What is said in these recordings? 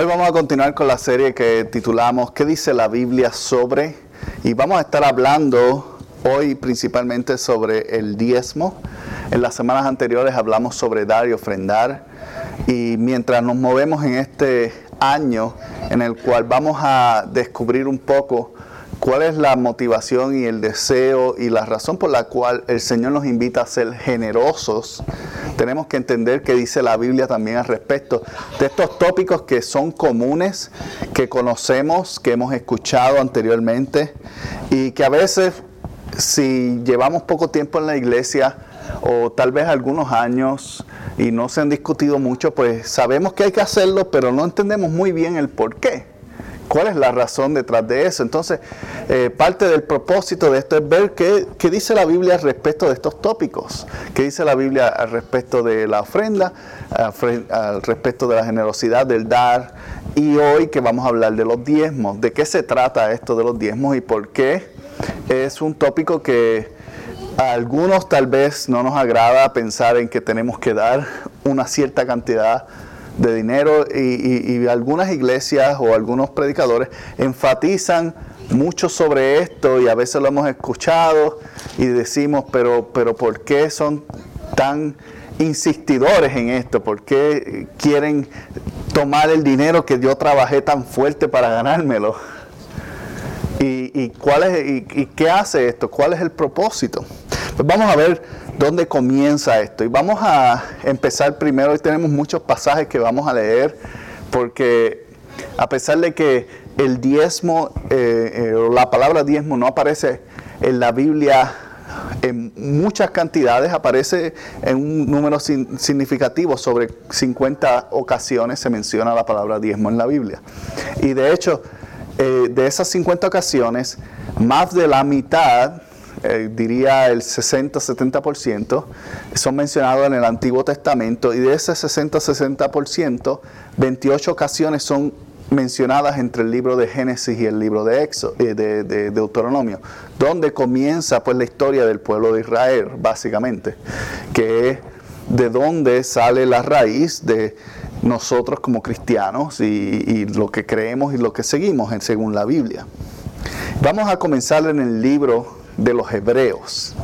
Hoy vamos a continuar con la serie que titulamos ¿Qué dice la Biblia sobre? Y vamos a estar hablando hoy principalmente sobre el diezmo. En las semanas anteriores hablamos sobre dar y ofrendar. Y mientras nos movemos en este año en el cual vamos a descubrir un poco cuál es la motivación y el deseo y la razón por la cual el Señor nos invita a ser generosos, tenemos que entender que dice la Biblia también al respecto de estos tópicos que son comunes, que conocemos, que hemos escuchado anteriormente y que a veces si llevamos poco tiempo en la iglesia o tal vez algunos años y no se han discutido mucho, pues sabemos que hay que hacerlo, pero no entendemos muy bien el por qué cuál es la razón detrás de eso. Entonces, eh, parte del propósito de esto es ver qué, dice la Biblia al respecto de estos tópicos, qué dice la Biblia al respecto de la ofrenda, al respecto de la generosidad, del dar, y hoy que vamos a hablar de los diezmos, de qué se trata esto de los diezmos y por qué es un tópico que a algunos tal vez no nos agrada pensar en que tenemos que dar una cierta cantidad de dinero y, algunas iglesias o algunos predicadores enfatizan mucho sobre esto y a veces lo hemos escuchado y decimos, pero, pero ¿por qué son tan insistidores en esto? ¿Por qué quieren tomar el dinero que yo trabajé tan fuerte para ganármelo? ¿Y, cuál es, y qué hace esto? ¿Cuál es el propósito? Pues vamos a ver dónde comienza esto. Y vamos a empezar primero, hoy tenemos muchos pasajes que vamos a leer, porque a pesar de que el diezmo, eh, eh, la palabra diezmo no aparece en la Biblia en muchas cantidades, aparece en un número significativo, sobre 50 ocasiones se menciona la palabra diezmo en la Biblia. Y de hecho, eh, de esas 50 ocasiones, más de la mitad eh, diría el 60-70%, son mencionados en el Antiguo Testamento y de ese 60-60%, 28 ocasiones son mencionadas entre el libro de Génesis y el libro de, Éxodo, eh, de, de, Deuteronomio, donde comienza pues la historia del pueblo de Israel, básicamente, que es de dónde sale la raíz de nosotros como cristianos y, y lo que creemos y lo que seguimos según la Biblia. Vamos a comenzar en el libro de los hebreos.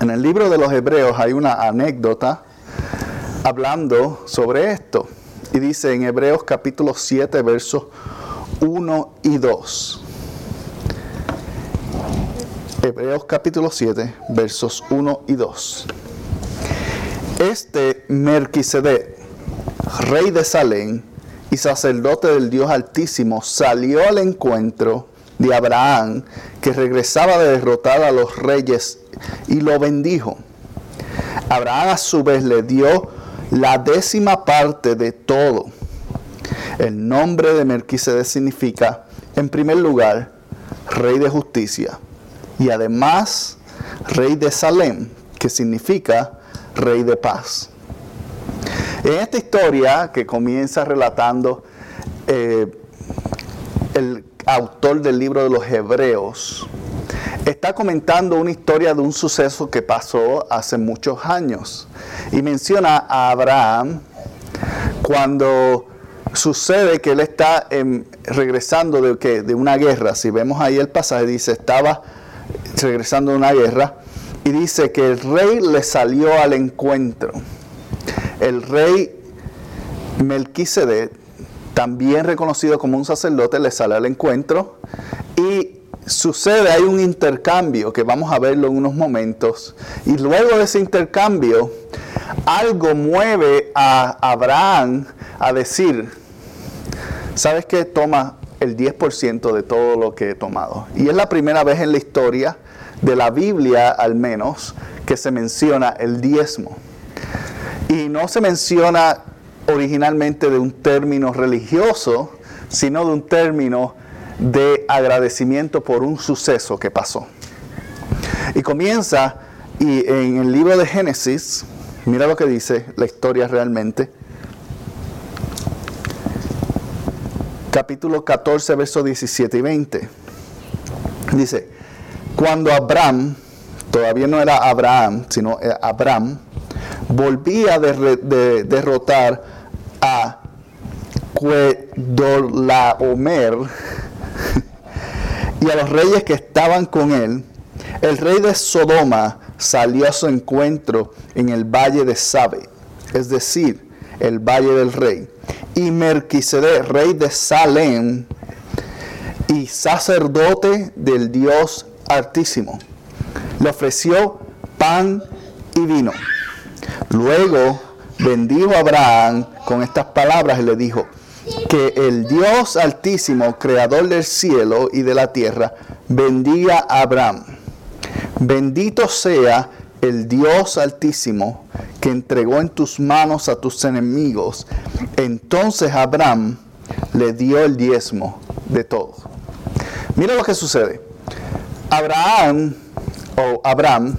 En el libro de los hebreos hay una anécdota hablando sobre esto. Y dice en Hebreos capítulo 7, versos 1 y 2. Hebreos capítulo 7, versos 1 y 2. Este Merquisedec, rey de Salem y sacerdote del Dios Altísimo, salió al encuentro de Abraham, que regresaba de derrotar a los reyes, y lo bendijo. Abraham a su vez le dio la décima parte de todo. El nombre de Melquisedec significa, en primer lugar, rey de justicia, y además rey de Salem, que significa rey de paz. En esta historia que comienza relatando eh, el autor del libro de los Hebreos, está comentando una historia de un suceso que pasó hace muchos años. Y menciona a Abraham cuando sucede que él está regresando de, de una guerra. Si vemos ahí el pasaje, dice, estaba regresando de una guerra. Y dice que el rey le salió al encuentro. El rey Melquisedec también reconocido como un sacerdote, le sale al encuentro y sucede, hay un intercambio que vamos a verlo en unos momentos. Y luego de ese intercambio, algo mueve a Abraham a decir, ¿sabes qué? Toma el 10% de todo lo que he tomado. Y es la primera vez en la historia de la Biblia, al menos, que se menciona el diezmo. Y no se menciona originalmente de un término religioso, sino de un término de agradecimiento por un suceso que pasó. Y comienza y en el libro de Génesis, mira lo que dice la historia realmente. Capítulo 14, versos 17 y 20. Dice, cuando Abraham, todavía no era Abraham, sino Abraham, volvía de, derrotar Y a los reyes que estaban con él, el rey de Sodoma salió a su encuentro en el valle de Sabe, es decir, el valle del rey. Y Melquisedec, rey de Salem y sacerdote del Dios Altísimo, le ofreció pan y vino. Luego bendijo a Abraham con estas palabras y le dijo, que el Dios Altísimo, creador del cielo y de la tierra, bendiga a Abraham Bendito sea el Dios altísimo que entregó en tus manos a tus enemigos. Entonces Abraham le dio el diezmo de todo. Mira lo que sucede. Abraham o Abraham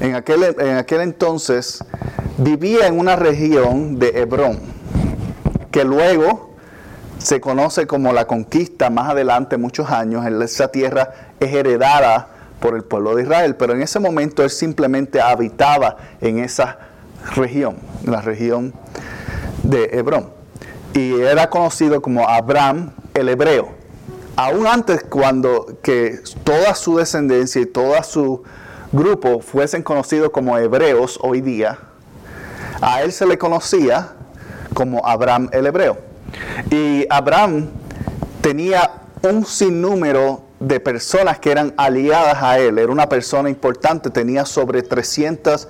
en aquel, en aquel entonces vivía en una región de Hebrón, que luego se conoce como la conquista más adelante, muchos años, esa tierra es heredada por el pueblo de Israel, pero en ese momento él simplemente habitaba en esa región, la región de Hebrón. Y era conocido como Abraham el hebreo. Aún antes cuando que toda su descendencia y todo su grupo fuesen conocidos como hebreos hoy día, a él se le conocía como Abraham el hebreo. Y Abraham tenía un sinnúmero de personas que eran aliadas a él. Era una persona importante, tenía sobre 300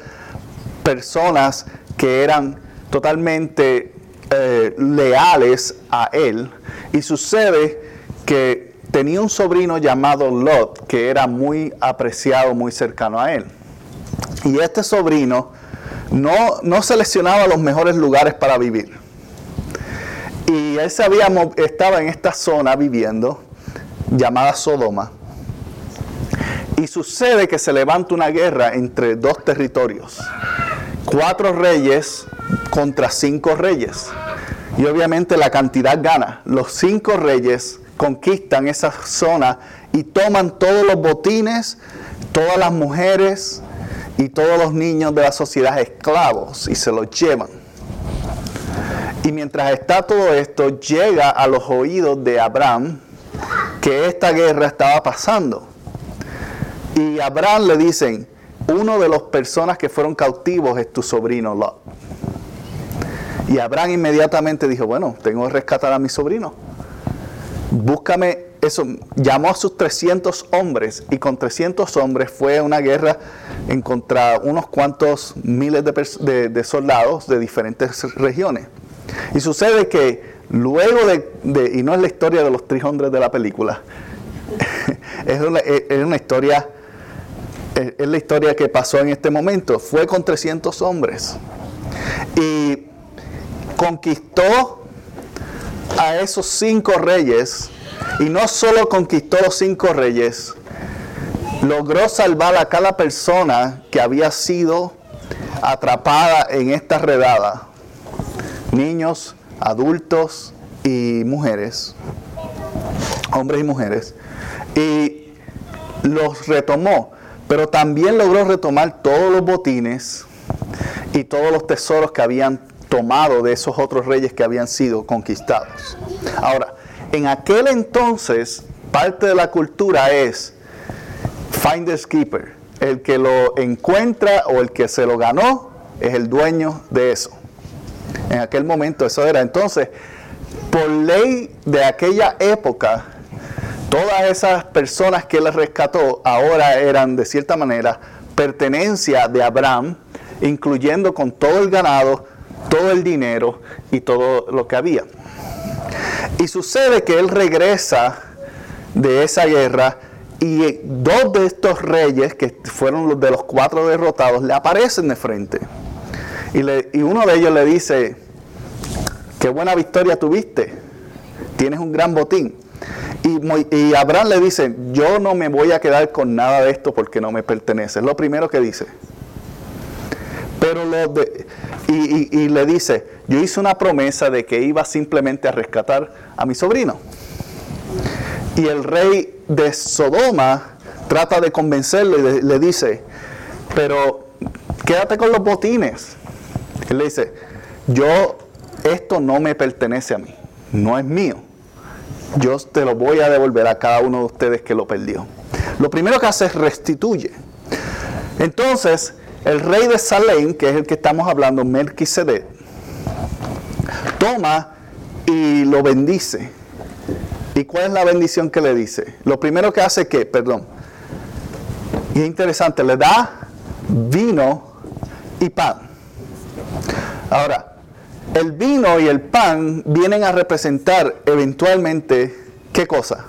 personas que eran totalmente eh, leales a él. Y sucede que tenía un sobrino llamado Lot, que era muy apreciado, muy cercano a él. Y este sobrino no, no seleccionaba los mejores lugares para vivir. Y él sabía, estaba en esta zona viviendo llamada Sodoma. Y sucede que se levanta una guerra entre dos territorios. Cuatro reyes contra cinco reyes. Y obviamente la cantidad gana. Los cinco reyes conquistan esa zona y toman todos los botines, todas las mujeres y todos los niños de la sociedad esclavos y se los llevan. Y mientras está todo esto, llega a los oídos de Abraham, que esta guerra estaba pasando. Y a Abraham le dicen, uno de las personas que fueron cautivos es tu sobrino Lot. Y Abraham inmediatamente dijo, bueno, tengo que rescatar a mi sobrino. Búscame eso. Llamó a sus 300 hombres y con 300 hombres fue una guerra en contra unos cuantos miles de, soldados de diferentes regiones. Y sucede que Luego de, y no es la historia de los tres hombres de la película, es, una, historia, es, la historia que pasó en este momento. Fue con 300 hombres y conquistó a esos cinco reyes y no solo conquistó los cinco reyes, logró salvar a cada persona que había sido atrapada en esta redada. Niños, adultos y mujeres, hombres y mujeres, y los retomó, pero también logró retomar todos los botines y todos los tesoros que habían tomado de esos otros reyes que habían sido conquistados. Ahora, en aquel entonces, parte de la cultura es finders keeper. El que lo encuentra o el que se lo ganó es el dueño de eso. En aquel momento eso era. Entonces, por ley de aquella época, todas esas personas que él rescató ahora eran de cierta manera pertenencia de Abraham, incluyendo con todo el ganado, todo el dinero y todo lo que había. Y sucede que él regresa de esa guerra y dos de estos reyes, que fueron los de los cuatro derrotados, le aparecen de frente. Y, uno de ellos le dice, qué buena victoria tuviste, tienes un gran botín. Y Y, Abraham le dice, yo no me voy a quedar con nada de esto porque no me pertenece. Es lo primero que dice. Pero lo y, y le dice, yo hice una promesa de que iba simplemente a rescatar a mi sobrino. Y el rey de Sodoma trata de convencerlo y le, dice, pero quédate con los botines. Él le dice, yo, esto no me pertenece a mí, no es mío. Yo te lo voy a devolver a cada uno de ustedes que lo perdió. Lo primero que hace es restituye. Entonces, el rey de Salem, que es el que estamos hablando, Melquisedec, toma y lo bendice. ¿Y cuál es la bendición que le dice? Lo primero que hace que, perdón, y es interesante, le da vino y pan. Ahora, el vino y el pan vienen a representar eventualmente, ¿qué cosa?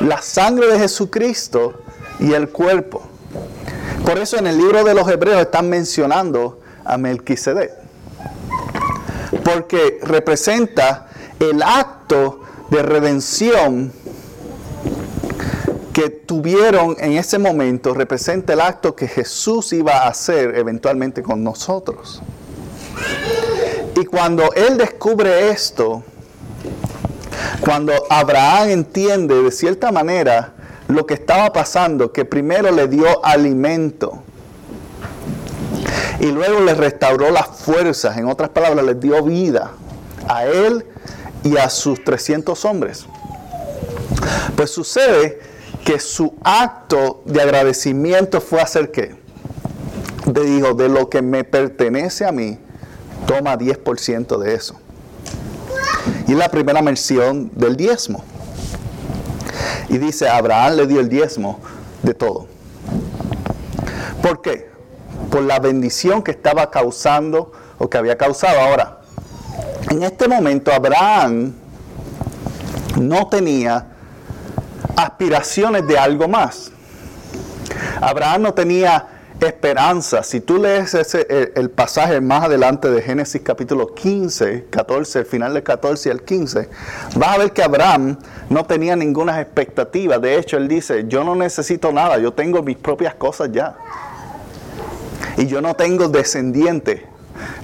La sangre de Jesucristo y el cuerpo. Por eso en el libro de los Hebreos están mencionando a Melquisedec. Porque representa el acto de redención que tuvieron en ese momento representa el acto que Jesús iba a hacer eventualmente con nosotros. Y cuando él descubre esto, cuando Abraham entiende de cierta manera lo que estaba pasando, que primero le dio alimento y luego le restauró las fuerzas, en otras palabras, le dio vida a él y a sus 300 hombres. Pues sucede que su acto de agradecimiento fue hacer qué? De dijo, de lo que me pertenece a mí, toma 10% de eso. Y la primera mención del diezmo. Y dice, Abraham le dio el diezmo de todo. ¿Por qué? Por la bendición que estaba causando o que había causado. Ahora, en este momento Abraham no tenía aspiraciones de algo más. Abraham no tenía esperanza. Si tú lees ese, el, pasaje más adelante de Génesis capítulo 15, 14, el final del 14 y el 15, vas a ver que Abraham no tenía ninguna expectativa. De hecho, él dice, yo no necesito nada, yo tengo mis propias cosas ya. Y yo no tengo descendiente.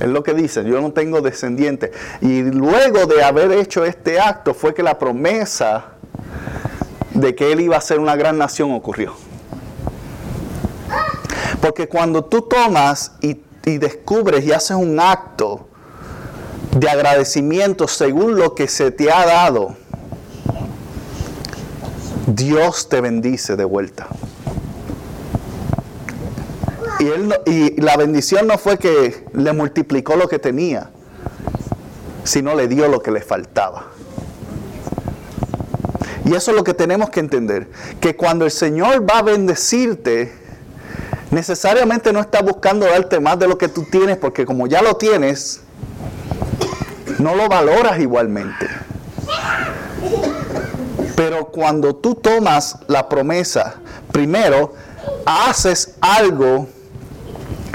Es lo que dice, yo no tengo descendiente. Y luego de haber hecho este acto fue que la promesa de que él iba a ser una gran nación ocurrió. Porque cuando tú tomas y, descubres y haces un acto de agradecimiento según lo que se te ha dado, Dios te bendice de vuelta. Y, él y la bendición no fue que le multiplicó lo que tenía, sino le dio lo que le faltaba. Y eso es lo que tenemos que entender, que cuando el Señor va a bendecirte, necesariamente no está buscando darte más de lo que tú tienes, porque como ya lo tienes, no lo valoras igualmente. Pero cuando tú tomas la promesa, primero haces algo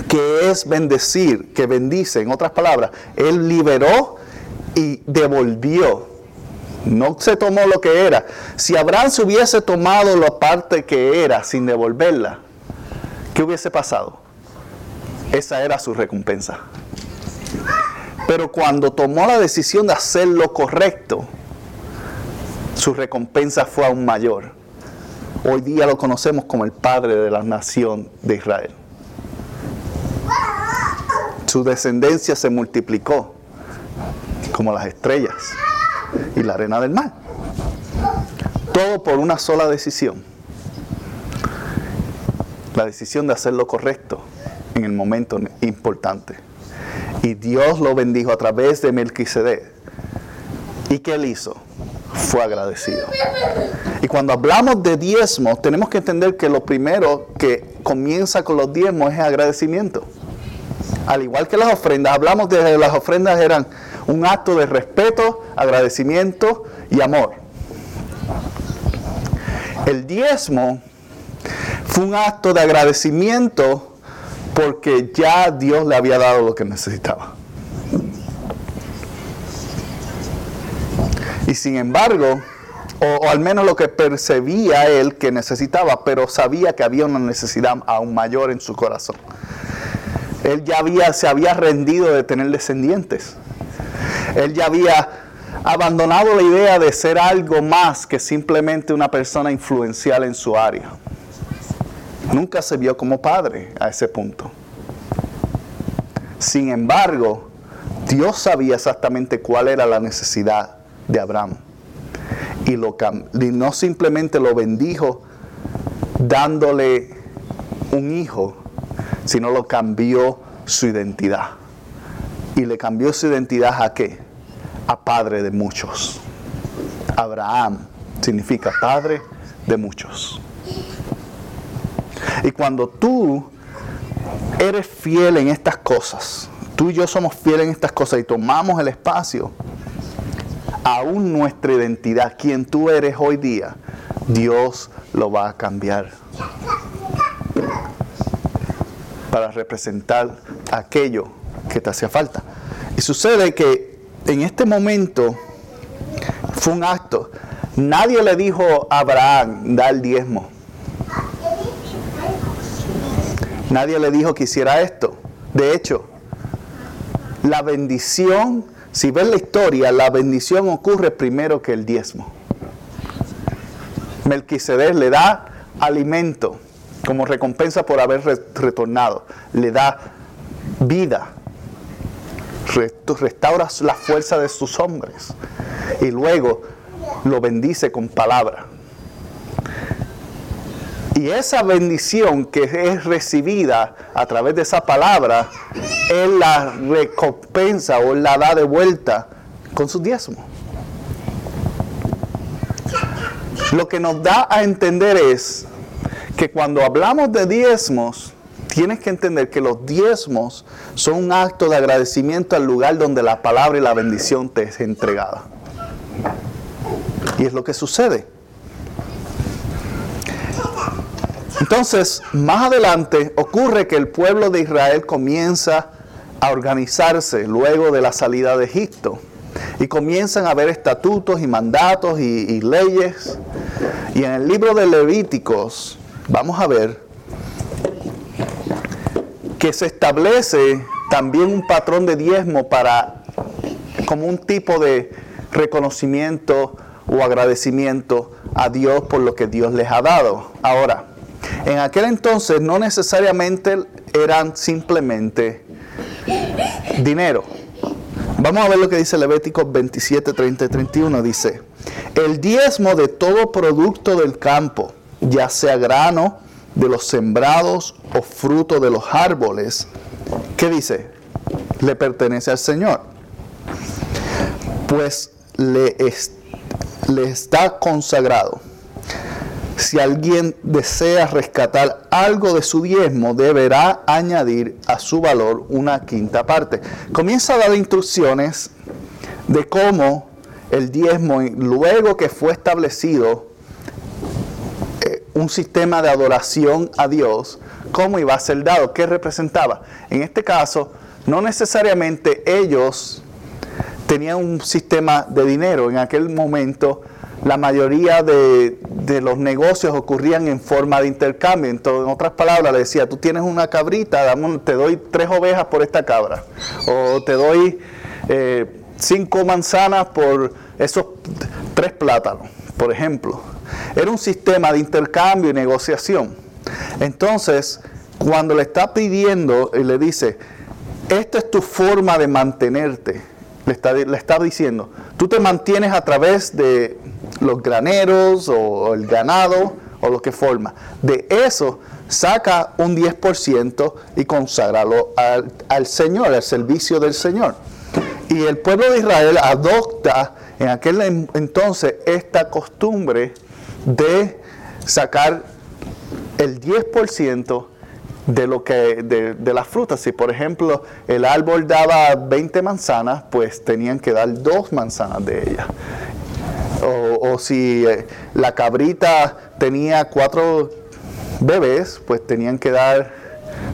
que es bendecir, que bendice, en otras palabras, Él liberó y devolvió no se tomó lo que era. Si Abraham se hubiese tomado la parte que era sin devolverla, ¿qué hubiese pasado? Esa era su recompensa. Pero cuando tomó la decisión de hacer lo correcto, su recompensa fue aún mayor. Hoy día lo conocemos como el padre de la nación de Israel. Su descendencia se multiplicó como las estrellas y la arena del mar. Todo por una sola decisión. La decisión de hacer lo correcto en el momento importante. Y Dios lo bendijo a través de Melquisedec. ¿Y qué él hizo? Fue agradecido. Y cuando hablamos de diezmos, tenemos que entender que lo primero que comienza con los diezmos es agradecimiento. Al igual que las ofrendas, hablamos de las ofrendas eran un acto de respeto, agradecimiento y amor. El diezmo fue un acto de agradecimiento porque ya Dios le había dado lo que necesitaba. Y sin embargo, o, al menos lo que percibía él que necesitaba, pero sabía que había una necesidad aún mayor en su corazón. Él ya había, se había rendido de tener descendientes. Él ya había abandonado la idea de ser algo más que simplemente una persona influencial en su área. Nunca se vio como padre a ese punto. Sin embargo, Dios sabía exactamente cuál era la necesidad de Abraham. Y, lo, y no simplemente lo bendijo dándole un hijo, sino lo cambió su identidad. ¿Y le cambió su identidad a qué? A padre de muchos. Abraham significa padre de muchos. Y cuando tú eres fiel en estas cosas, tú y yo somos fieles en estas cosas y tomamos el espacio, aún nuestra identidad, quien tú eres hoy día, Dios lo va a cambiar para representar aquello que te hacía falta. Y sucede que en este momento fue un acto. Nadie le dijo a Abraham, da el diezmo. Nadie le dijo que hiciera esto. De hecho, la bendición, si ves la historia, la bendición ocurre primero que el diezmo. Melquisedec le da alimento como recompensa por haber retornado. Le da vida. Restaura la fuerza de sus hombres. Y luego lo bendice con palabra. Y esa bendición que es recibida a través de esa palabra, Él la recompensa o la da de vuelta con su diezmo. Lo que nos da a entender es que cuando hablamos de diezmos, tienes que entender que los diezmos son un acto de agradecimiento al lugar donde la palabra y la bendición te es entregada. Y es lo que sucede. Entonces, más adelante ocurre que el pueblo de Israel comienza a organizarse luego de la salida de Egipto. Y comienzan a haber estatutos y mandatos y, leyes. Y en el libro de Levíticos vamos a ver que se establece también un patrón de diezmo para como un tipo de reconocimiento o agradecimiento a Dios por lo que Dios les ha dado. Ahora, en aquel entonces no necesariamente eran simplemente dinero. Vamos a ver lo que dice Levítico 27, 30 y 31. Dice, el diezmo de todo producto del campo, ya sea grano de los sembrados o fruto de los árboles, ¿qué dice? Le pertenece al Señor. Pues le, le está consagrado si alguien desea rescatar algo de su diezmo, deberá añadir a su valor una quinta parte. Comienza a dar instrucciones de cómo el diezmo, luego que fue establecido un sistema de adoración a Dios, cómo iba a ser dado, qué representaba. En este caso, no necesariamente ellos tenían un sistema de dinero. En aquel momento, la mayoría de, los negocios ocurrían en forma de intercambio. Entonces, en otras palabras, le decía, tú tienes una cabrita, te doy tres ovejas por esta cabra. O te doy eh, cinco manzanas por esos tres plátanos, por ejemplo. Era un sistema de intercambio y negociación. Entonces, cuando le está pidiendo y le dice, esta es tu forma de mantenerte, le está, le está diciendo, tú te mantienes a través de los graneros o el ganado o lo que forma. De eso saca un 10% y consagralo al, al Señor, al servicio del Señor. Y el pueblo de Israel adopta en aquel entonces esta costumbre de sacar el 10% de lo que de, de, las frutas. Si por ejemplo el árbol daba 20 manzanas, pues tenían que dar dos manzanas de ella o, si eh, la cabrita tenía cuatro bebés, pues tenían que dar,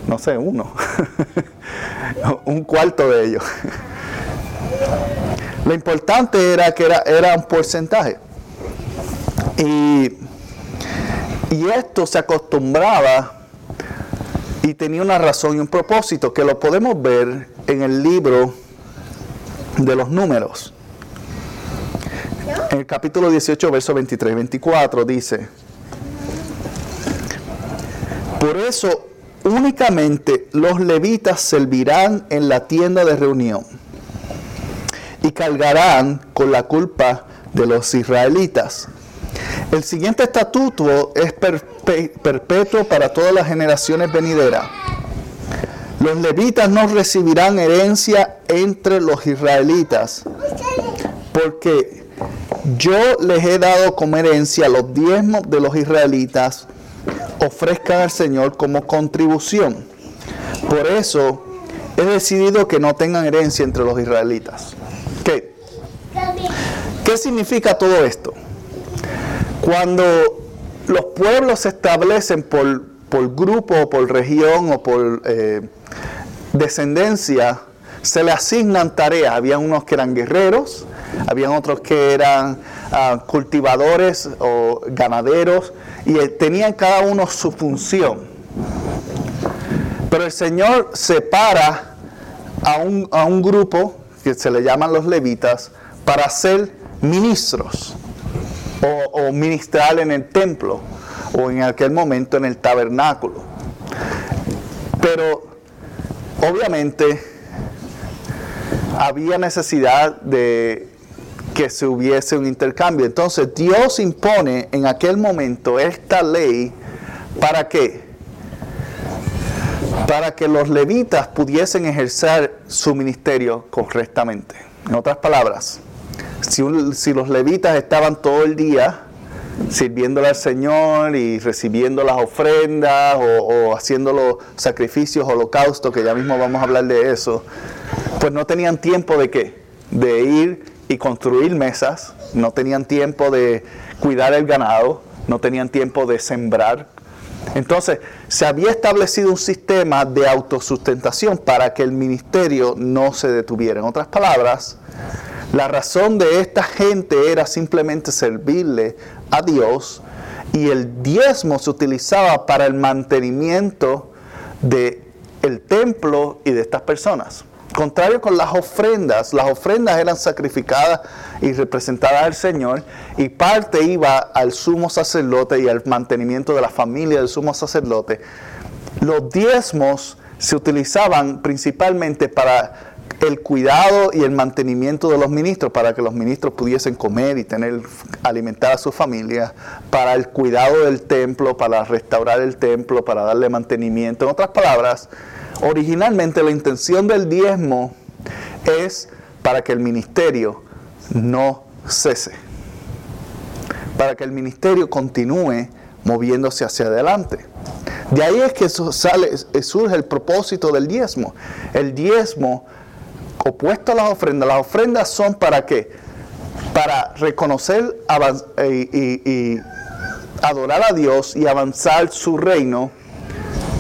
no sé, uno, un cuarto de ellos. Lo importante era que era, era un porcentaje. Y, esto se acostumbraba y tenía una razón y un propósito que lo podemos ver en el libro de los números. En el capítulo 18, verso 23 y 24 dice, por eso únicamente los levitas servirán en la tienda de reunión y cargarán con la culpa de los israelitas. El siguiente estatuto es perpetuo para todas las generaciones venideras. Los levitas no recibirán herencia entre los israelitas, porque yo les he dado como herencia los diezmos de los israelitas, ofrezcan al Señor como contribución. Por eso he decidido que no tengan herencia entre los israelitas. ¿Qué? ¿Qué significa todo esto? Cuando los pueblos se establecen por, por grupo o por región o por eh, descendencia, se le asignan tareas. Había unos que eran guerreros, habían otros que eran ah, cultivadores o ganaderos, y eh, tenían cada uno su función. Pero el Señor separa a un, a un grupo que se le llaman los levitas para ser ministros o, o ministrar en el templo o en aquel momento en el tabernáculo. Pero obviamente había necesidad de que se hubiese un intercambio. Entonces Dios impone en aquel momento esta ley para qué? Para que los levitas pudiesen ejercer su ministerio correctamente. En otras palabras, si, los levitas estaban todo el día sirviéndole al Señor y recibiendo las ofrendas o, haciendo los sacrificios, holocaustos, que ya mismo vamos a hablar de eso, pues no tenían tiempo de qué? De ir y construir mesas, no tenían tiempo de cuidar el ganado, no tenían tiempo de sembrar. Entonces, se había establecido un sistema de autosustentación para que el ministerio no se detuviera. En otras palabras, la razón de esta gente era simplemente servirle a Dios y el diezmo se utilizaba para el mantenimiento del el templo y de estas personas. Contrario con las ofrendas, las ofrendas eran sacrificadas y representadas al Señor y parte iba al sumo sacerdote y al mantenimiento de la familia del sumo sacerdote. Los diezmos se utilizaban principalmente para el cuidado y el mantenimiento de los ministros para que los ministros pudiesen comer y tener alimentar a su familia, para el cuidado del templo, para restaurar el templo, para darle mantenimiento. En otras palabras, originalmente la intención del diezmo es para que el ministerio no cese, para que el ministerio continúe moviéndose hacia adelante. De ahí es que surge el propósito del diezmo. El diezmo opuesto a las ofrendas. Las ofrendas son para qué? Para reconocer y, adorar a Dios y avanzar su reino.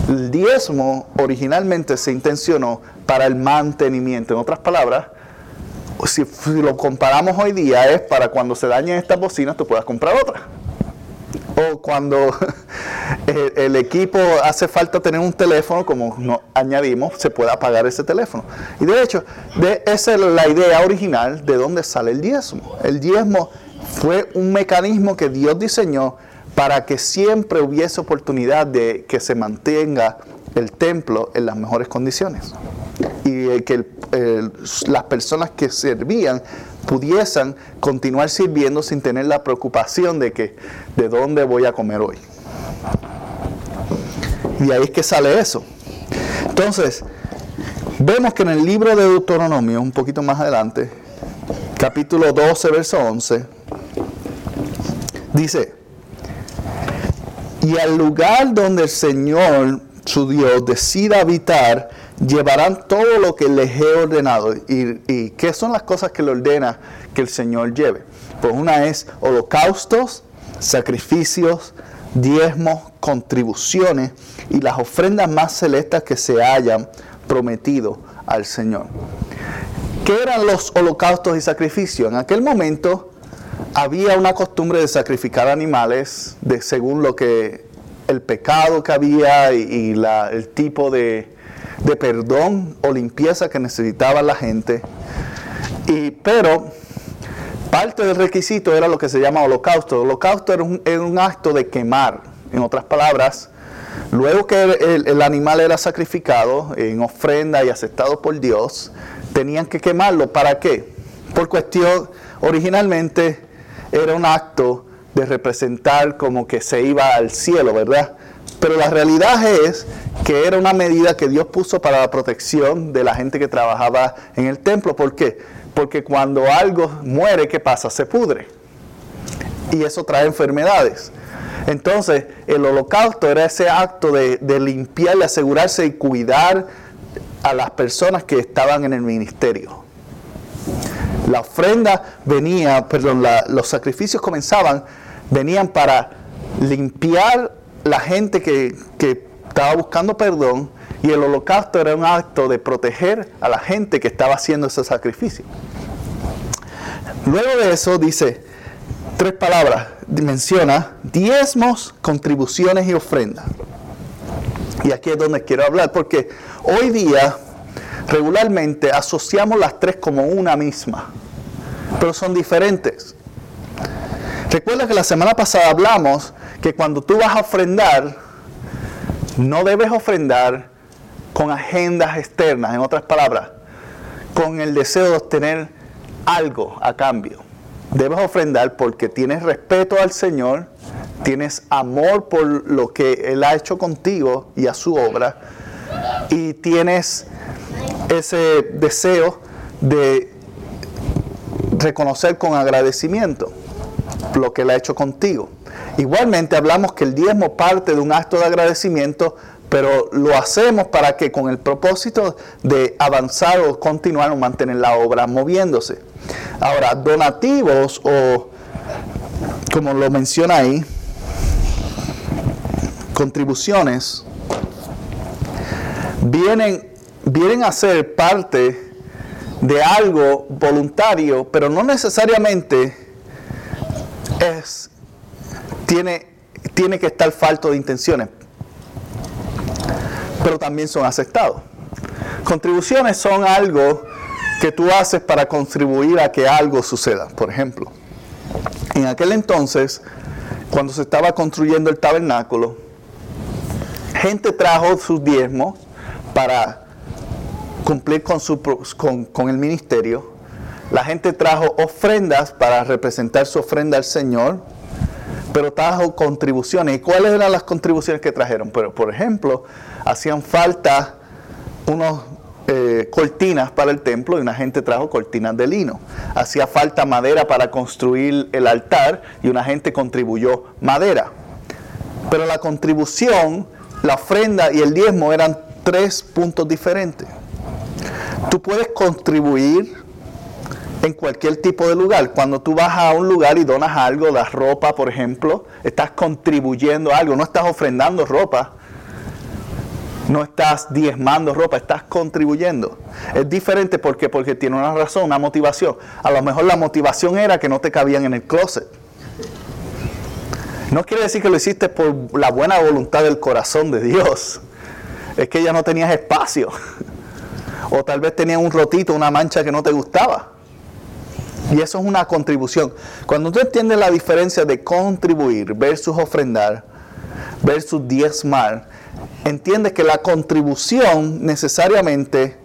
El diezmo originalmente se intencionó para el mantenimiento. En otras palabras, si, si lo comparamos hoy día, es para cuando se dañen estas bocinas, tú puedas comprar otra o cuando el, equipo hace falta tener un teléfono, como nos añadimos, se puede apagar ese teléfono. Y de hecho, esa es la idea original de dónde sale el diezmo. El diezmo fue un mecanismo que Dios diseñó para que siempre hubiese oportunidad de que se mantenga el templo en las mejores condiciones y que las personas que servían pudiesen continuar sirviendo sin tener la preocupación de que de dónde voy a comer hoy. Y ahí es que sale eso. Entonces, vemos que en el libro de Deuteronomio, un poquito más adelante, capítulo 12, verso 11, dice, y al lugar donde el Señor, su Dios, decida habitar, llevarán todo lo que les he ordenado. ¿Y, qué son las cosas que le ordena que el Señor lleve? Pues una es holocaustos, sacrificios, diezmos, contribuciones y las ofrendas más celestas que se hayan prometido al Señor. ¿Qué eran los holocaustos y sacrificios? En aquel momento había una costumbre de sacrificar animales de, según lo que el pecado que había y, el tipo de, perdón o limpieza que necesitaba la gente. Y, pero parte del requisito era lo que se llama holocausto. El holocausto era un, acto de quemar. En otras palabras, luego que el, el, animal era sacrificado en ofrenda y aceptado por Dios, tenían que quemarlo. ¿Para qué? Por cuestión, originalmente era un acto de representar como que se iba al cielo, ¿verdad? Pero la realidad es que era una medida que Dios puso para la protección de la gente que trabajaba en el templo. ¿Por qué? Porque cuando algo muere, ¿qué pasa? Se pudre. Y eso trae enfermedades. Entonces, el holocausto era ese acto de, limpiar y asegurarse y cuidar a las personas que estaban en el ministerio. La ofrenda venía, perdón, los sacrificios comenzaban, venían para limpiar la gente que estaba buscando perdón y el holocausto era un acto de proteger a la gente que estaba haciendo ese sacrificio. Luego de eso dice tres palabras, menciona diezmos, contribuciones y ofrendas. Y aquí es donde quiero hablar, porque hoy día regularmente asociamos las tres como una misma, pero son diferentes. Recuerda que la semana pasada hablamos que cuando tú vas a ofrendar, no debes ofrendar con agendas externas, en otras palabras, con el deseo de obtener algo a cambio. Debes ofrendar porque tienes respeto al Señor, tienes amor por lo que Él ha hecho contigo y a su obra, y tienes ese deseo de reconocer con agradecimiento lo que Él ha hecho contigo. Igualmente hablamos que el diezmo parte de un acto de agradecimiento, pero lo hacemos para que con el propósito de avanzar o continuar o mantener la obra moviéndose. Ahora, donativos o, como lo menciona ahí, contribuciones, vienen, vienen a ser parte de algo voluntario, pero no necesariamente es tiene, tiene que estar falto de intenciones, pero también son aceptados. Contribuciones son algo que tú haces para contribuir a que algo suceda. Por ejemplo, en aquel entonces, cuando se estaba construyendo el tabernáculo, gente trajo sus diezmos para cumplir con, el ministerio. La gente trajo ofrendas para representar su ofrenda al Señor pero trajo contribuciones. ¿Y cuáles eran las contribuciones que trajeron? Pero, por ejemplo, hacían falta unos eh, cortinas para el templo y una gente trajo cortinas de lino. Hacía falta madera para construir el altar y una gente contribuyó madera. Pero la contribución, la ofrenda y el diezmo eran tres puntos diferentes. Tú puedes contribuir en cualquier tipo de lugar. Cuando tú vas a un lugar y donas algo, das ropa, por ejemplo, estás contribuyendo a algo, no estás ofrendando ropa, no estás diezmando ropa, estás contribuyendo. Es diferente porque, porque tiene una razón, una motivación. A lo mejor la motivación era que no te cabían en el closet. No quiere decir que lo hiciste por la buena voluntad del corazón de Dios. Es que ya no tenías espacio. O tal vez tenías un rotito, una mancha que no te gustaba. Y eso es una contribución. Cuando tú entiendes la diferencia de contribuir versus ofrendar versus diezmar, entiendes que la contribución necesariamente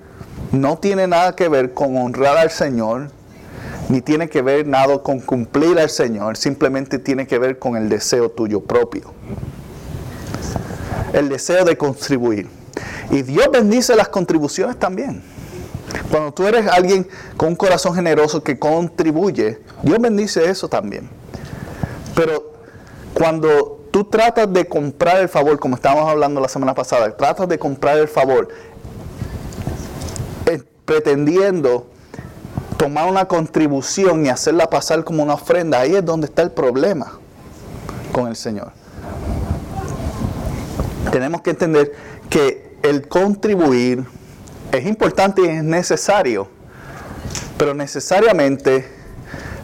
no tiene nada que ver con honrar al Señor, ni tiene que ver nada con cumplir al Señor, simplemente tiene que ver con el deseo tuyo propio. El deseo de contribuir. Y Dios bendice las contribuciones también. Cuando tú eres alguien con un corazón generoso que contribuye, Dios bendice eso también. Pero cuando tú tratas de comprar el favor, como estábamos hablando la semana pasada, tratas de comprar el favor eh, pretendiendo tomar una contribución y hacerla pasar como una ofrenda, ahí es donde está el problema con el Señor. Tenemos que entender que el contribuir es importante y es necesario, pero necesariamente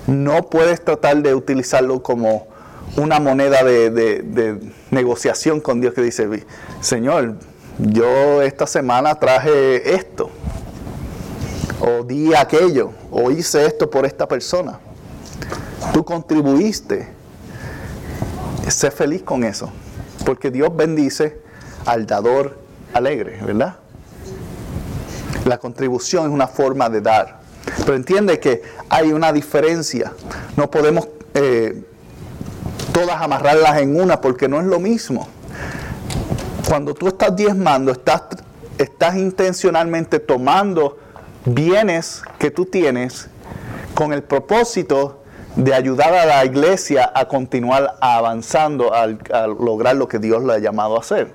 no puedes tratar de utilizarlo como una moneda de, negociación con Dios que dice, Señor, yo esta semana traje esto, o di aquello, o hice esto por esta persona. Tú contribuiste. Sé feliz con eso, porque Dios bendice al dador alegre, ¿verdad? La contribución es una forma de dar. Pero entiende que hay una diferencia. No podemos eh, todas amarrarlas en una porque no es lo mismo. Cuando tú estás diezmando, estás, estás intencionalmente tomando bienes que tú tienes con el propósito de ayudar a la iglesia a continuar avanzando a lograr lo que Dios le ha llamado a hacer.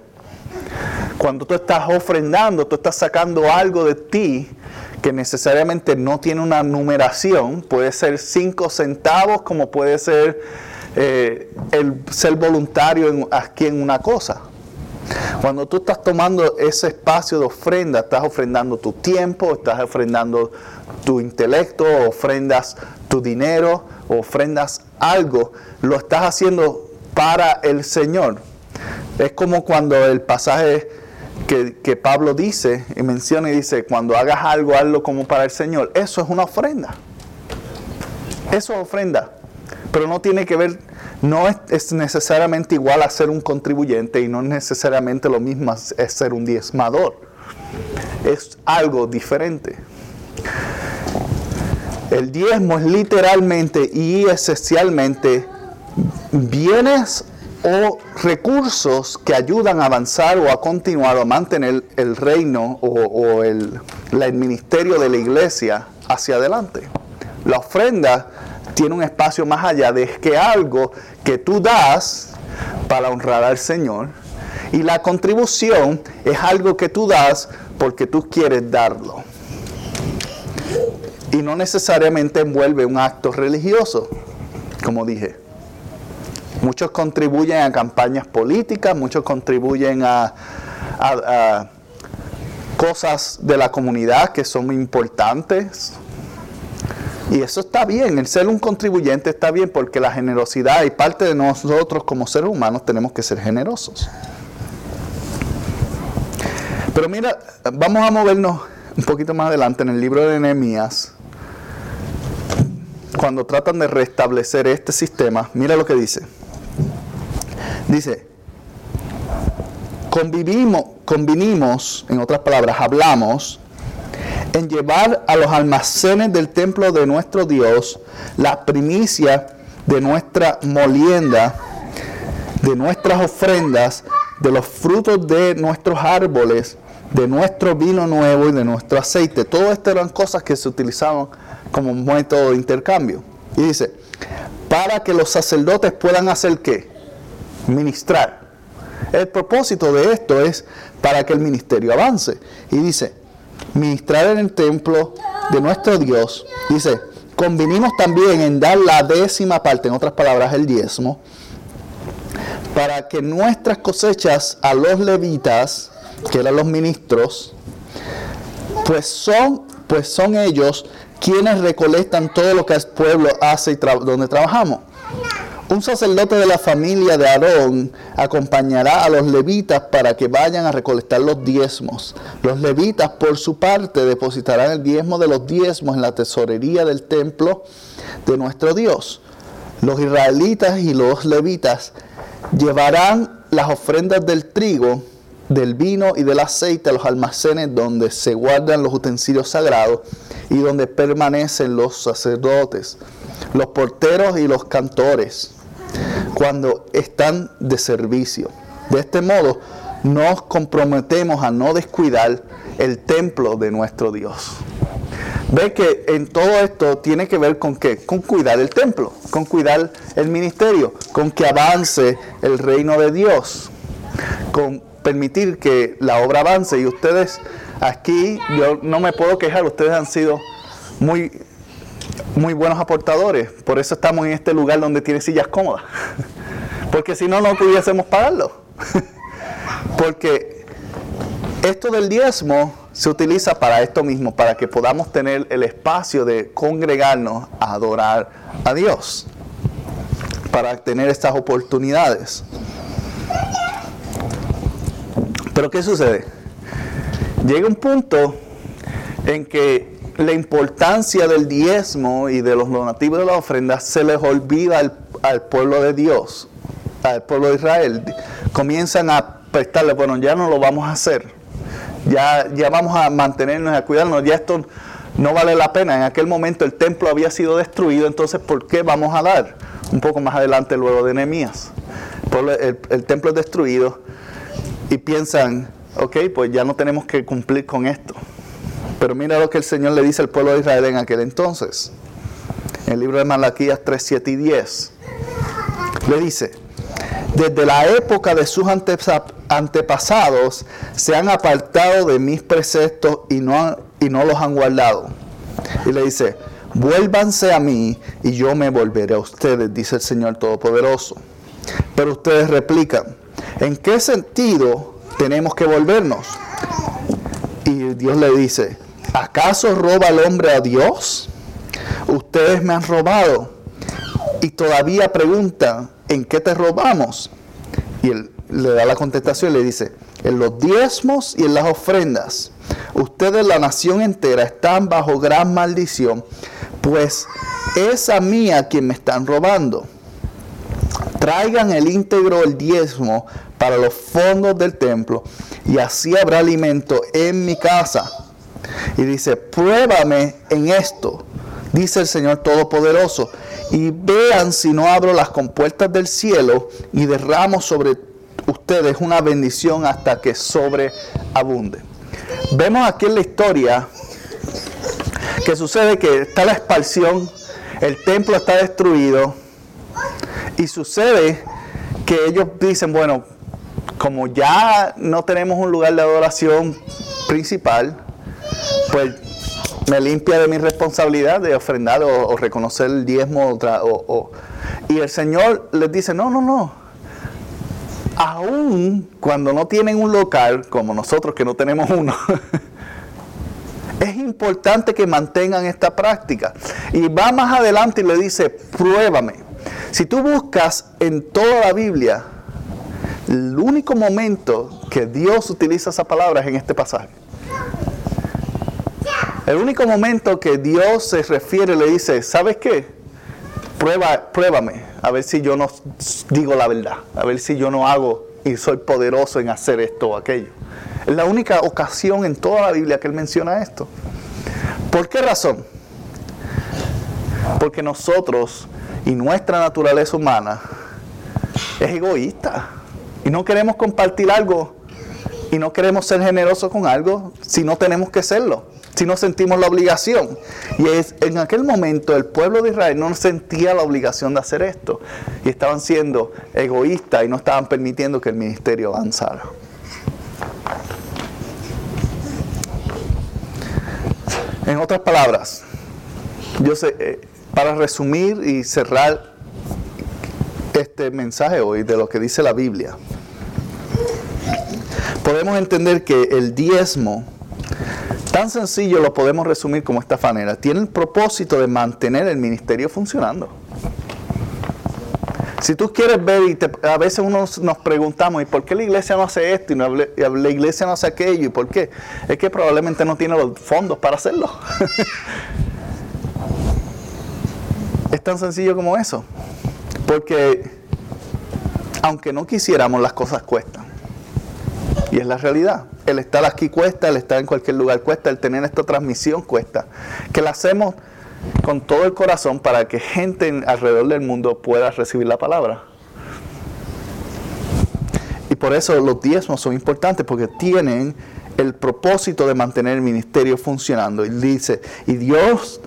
Cuando tú estás ofrendando, tú estás sacando algo de ti que necesariamente no tiene una numeración, puede ser cinco centavos como puede ser eh, el ser voluntario aquí en una cosa. Cuando tú estás tomando ese espacio de ofrenda, estás ofrendando tu tiempo, estás ofrendando tu intelecto, ofrendas tu dinero, ofrendas algo, lo estás haciendo para el Señor. Es como cuando el pasaje que, Pablo dice y menciona y dice, cuando hagas algo, hazlo como para el Señor. Eso es una ofrenda. Eso es ofrenda. Pero no tiene que ver, no es, necesariamente igual a ser un contribuyente y no necesariamente lo mismo es ser un diezmador. Es algo diferente. El diezmo es literalmente y esencialmente bienes o recursos que ayudan a avanzar o a continuar o a mantener el reino o, el, el ministerio de la iglesia hacia adelante. La ofrenda tiene un espacio más allá de que algo que tú das para honrar al Señor y la contribución es algo que tú das porque tú quieres darlo. Y no necesariamente envuelve un acto religioso, como dije. Muchos contribuyen a campañas políticas, muchos contribuyen a, a cosas de la comunidad que son importantes, y eso está bien, el ser un contribuyente está bien porque la generosidad y parte de nosotros como seres humanos tenemos que ser generosos. Pero mira, vamos a movernos un poquito más adelante en el libro de Nehemías. Cuando tratan de restablecer este sistema, mira lo que dice. Dice, convivimos, convinimos, en otras palabras, hablamos en llevar a los almacenes del templo de nuestro Dios la primicia de nuestra molienda, de nuestras ofrendas, de los frutos de nuestros árboles, de nuestro vino nuevo y de nuestro aceite. Todo esto eran cosas que se utilizaban como método de intercambio. Y dice, para que los sacerdotes puedan hacer qué? Ministrar. El propósito de esto es para que el ministerio avance. Y dice, ministrar en el templo de nuestro Dios. Dice, convinimos también en dar la décima parte, en otras palabras, el diezmo, para que nuestras cosechas a los levitas, que eran los ministros, pues son, pues son ellos quienes recolectan todo lo que el pueblo hace y donde trabajamos. Un sacerdote de la familia de Aarón acompañará a los levitas para que vayan a recolectar los diezmos. Los levitas, por su parte, depositarán el diezmo de los diezmos en la tesorería del templo de nuestro Dios. Los israelitas y los levitas llevarán las ofrendas del trigo, del vino y del aceite a los almacenes donde se guardan los utensilios sagrados y donde permanecen los sacerdotes, los porteros y los cantores cuando están de servicio. De este modo, nos comprometemos a no descuidar el templo de nuestro Dios. Ve que en todo esto tiene que ver con qué? Con cuidar el templo, con cuidar el ministerio, con que avance el reino de Dios, con permitir que la obra avance. Y ustedes aquí, yo no me puedo quejar, ustedes han sido muy muy buenos aportadores. Por eso estamos en este lugar donde tiene sillas cómodas. Porque si no, no pudiésemos pagarlo. Porque esto del diezmo se utiliza para esto mismo, para que podamos tener el espacio de congregarnos a adorar a Dios, para tener estas oportunidades. Pero ¿qué sucede? Llega un punto en que la importancia del diezmo y de los donativos de la ofrenda se les olvida al, pueblo de Dios, al pueblo de Israel. Comienzan a prestarle, bueno, ya no lo vamos a hacer ya, ya vamos a mantenernos, a cuidarnos, ya esto no vale la pena. En aquel momento el templo había sido destruido, entonces ¿por qué vamos a dar? Un poco más adelante luego de Nehemías. El, templo es destruido y piensan, ok, pues ya no tenemos que cumplir con esto. Pero mira lo que el Señor le dice al pueblo de Israel en aquel entonces. En el libro de Malaquías 3, 7 y 10. Le dice, desde la época de sus antepasados se han apartado de mis preceptos y no, y no los han guardado. Y le dice, vuélvanse a mí y yo me volveré a ustedes, dice el Señor Todopoderoso. Pero ustedes replican, ¿en qué sentido tenemos que volvernos? Y Dios le dice, ¿acaso roba el hombre a Dios? Ustedes me han robado y todavía preguntan, ¿en qué te robamos? Y él le da la contestación y le dice, en los diezmos y en las ofrendas. Ustedes, la nación entera, están bajo gran maldición, pues es a mí a quien me están robando. Traigan el íntegro el diezmo para los fondos del templo y así habrá alimento en mi casa. Y dice, pruébame en esto, dice el Señor Todopoderoso, y vean si no abro las compuertas del cielo y derramo sobre ustedes una bendición hasta que sobreabunde. Vemos aquí en la historia que sucede que está la expulsión, el templo está destruido y sucede que ellos dicen, bueno, como ya no tenemos un lugar de adoración principal, pues me limpia de mi responsabilidad de ofrendar o, reconocer el diezmo. O, y el Señor les dice, no, no, no. Aún cuando no tienen un local, como nosotros que no tenemos uno, es importante que mantengan esta práctica. Y va más adelante y le dice, pruébame. Si tú buscas en toda la Biblia, el único momento que Dios utiliza esa palabra es en este pasaje. El único momento que Dios se refiere le dice, ¿sabes qué? Prueba, pruébame, a ver si yo no digo la verdad, a ver si yo no hago y soy poderoso en hacer esto o aquello. Es la única ocasión en toda la Biblia que él menciona esto. ¿Por qué razón? Porque nosotros y nuestra naturaleza humana es egoísta y no queremos compartir algo y no queremos ser generosos con algo si no tenemos que serlo si no sentimos la obligación. Y es, en aquel momento el pueblo de Israel no sentía la obligación de hacer esto. Y estaban siendo egoístas y no estaban permitiendo que el ministerio avanzara. En otras palabras, yo sé, eh, para resumir y cerrar este mensaje hoy de lo que dice la Biblia, podemos entender que el diezmo Tan sencillo lo podemos resumir como esta manera. Tiene el propósito de mantener el ministerio funcionando. Si tú quieres ver, y a veces uno nos preguntamos, ¿y por qué la iglesia no hace esto y, la iglesia no hace aquello? ¿Y por qué? Es que probablemente no tiene los fondos para hacerlo. es tan sencillo como eso. Porque aunque no quisiéramos, las cosas cuestan. Y es la realidad. El estar aquí cuesta, el estar en cualquier lugar cuesta, el tener esta transmisión cuesta. Que la hacemos con todo el corazón para que gente alrededor del mundo pueda recibir la palabra. Y por eso los diezmos son importantes porque tienen el propósito de mantener el ministerio funcionando. Y dice, y Dios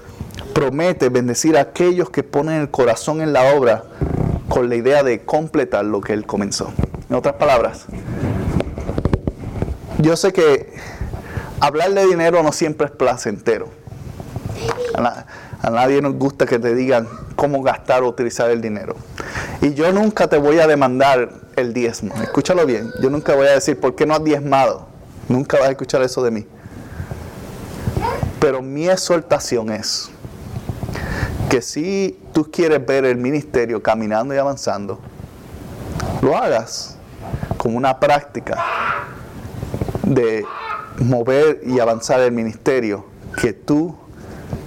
promete bendecir a aquellos que ponen el corazón en la obra con la idea de completar lo que Él comenzó. En otras palabras, yo sé que hablar de dinero no siempre es placentero. A, nadie nos gusta que te digan cómo gastar o utilizar el dinero. Y yo nunca te voy a demandar el diezmo. Escúchalo bien. Yo nunca voy a decir, ¿por qué no has diezmado? Nunca vas a escuchar eso de mí. Pero mi exhortación es que si tú quieres ver el ministerio caminando y avanzando, lo hagas como una práctica de mover y avanzar el ministerio que tú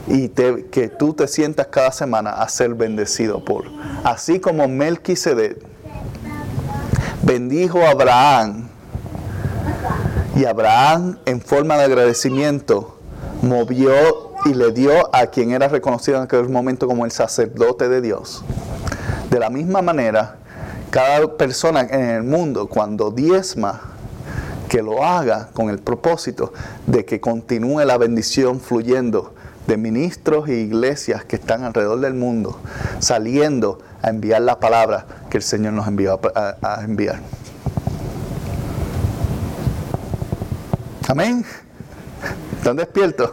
y que tú te sientas cada semana a ser bendecido por. Así como Melquisedec bendijo a Abraham y Abraham en forma de agradecimiento movió y le dio a quien era reconocido en aquel momento como el sacerdote de Dios. De la misma manera, cada persona en el mundo cuando diezma, que lo haga con el propósito de que continúe la bendición fluyendo de ministros e iglesias que están alrededor del mundo, saliendo a enviar la palabra que el Señor nos envió a, enviar. Amén. ¿Están despiertos?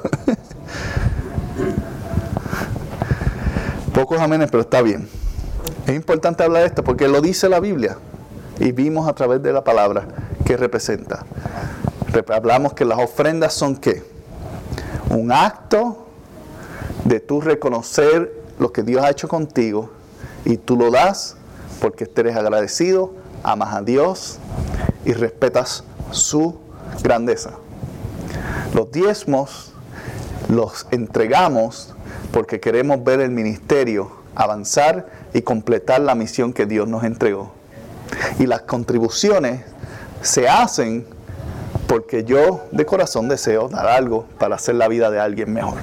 Pocos amenes, pero está bien. Es importante hablar de esto porque lo dice la Biblia y vimos a través de la palabra que representa. Hablamos que las ofrendas son qué? Un acto de tú reconocer lo que Dios ha hecho contigo y tú lo das porque eres agradecido, amas a Dios y respetas su grandeza. Los diezmos los entregamos porque queremos ver el ministerio avanzar y completar la misión que Dios nos entregó. Y las contribuciones se hacen porque yo de corazón deseo dar algo para hacer la vida de alguien mejor.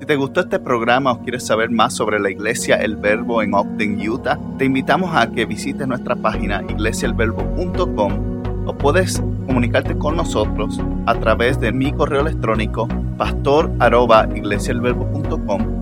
Si te gustó este programa o quieres saber más sobre la iglesia El Verbo en Ogden, Utah, te invitamos a que visites nuestra página iglesiaelverbo.com o puedes comunicarte con nosotros a través de mi correo electrónico pastor@iglesiaelverbo.com.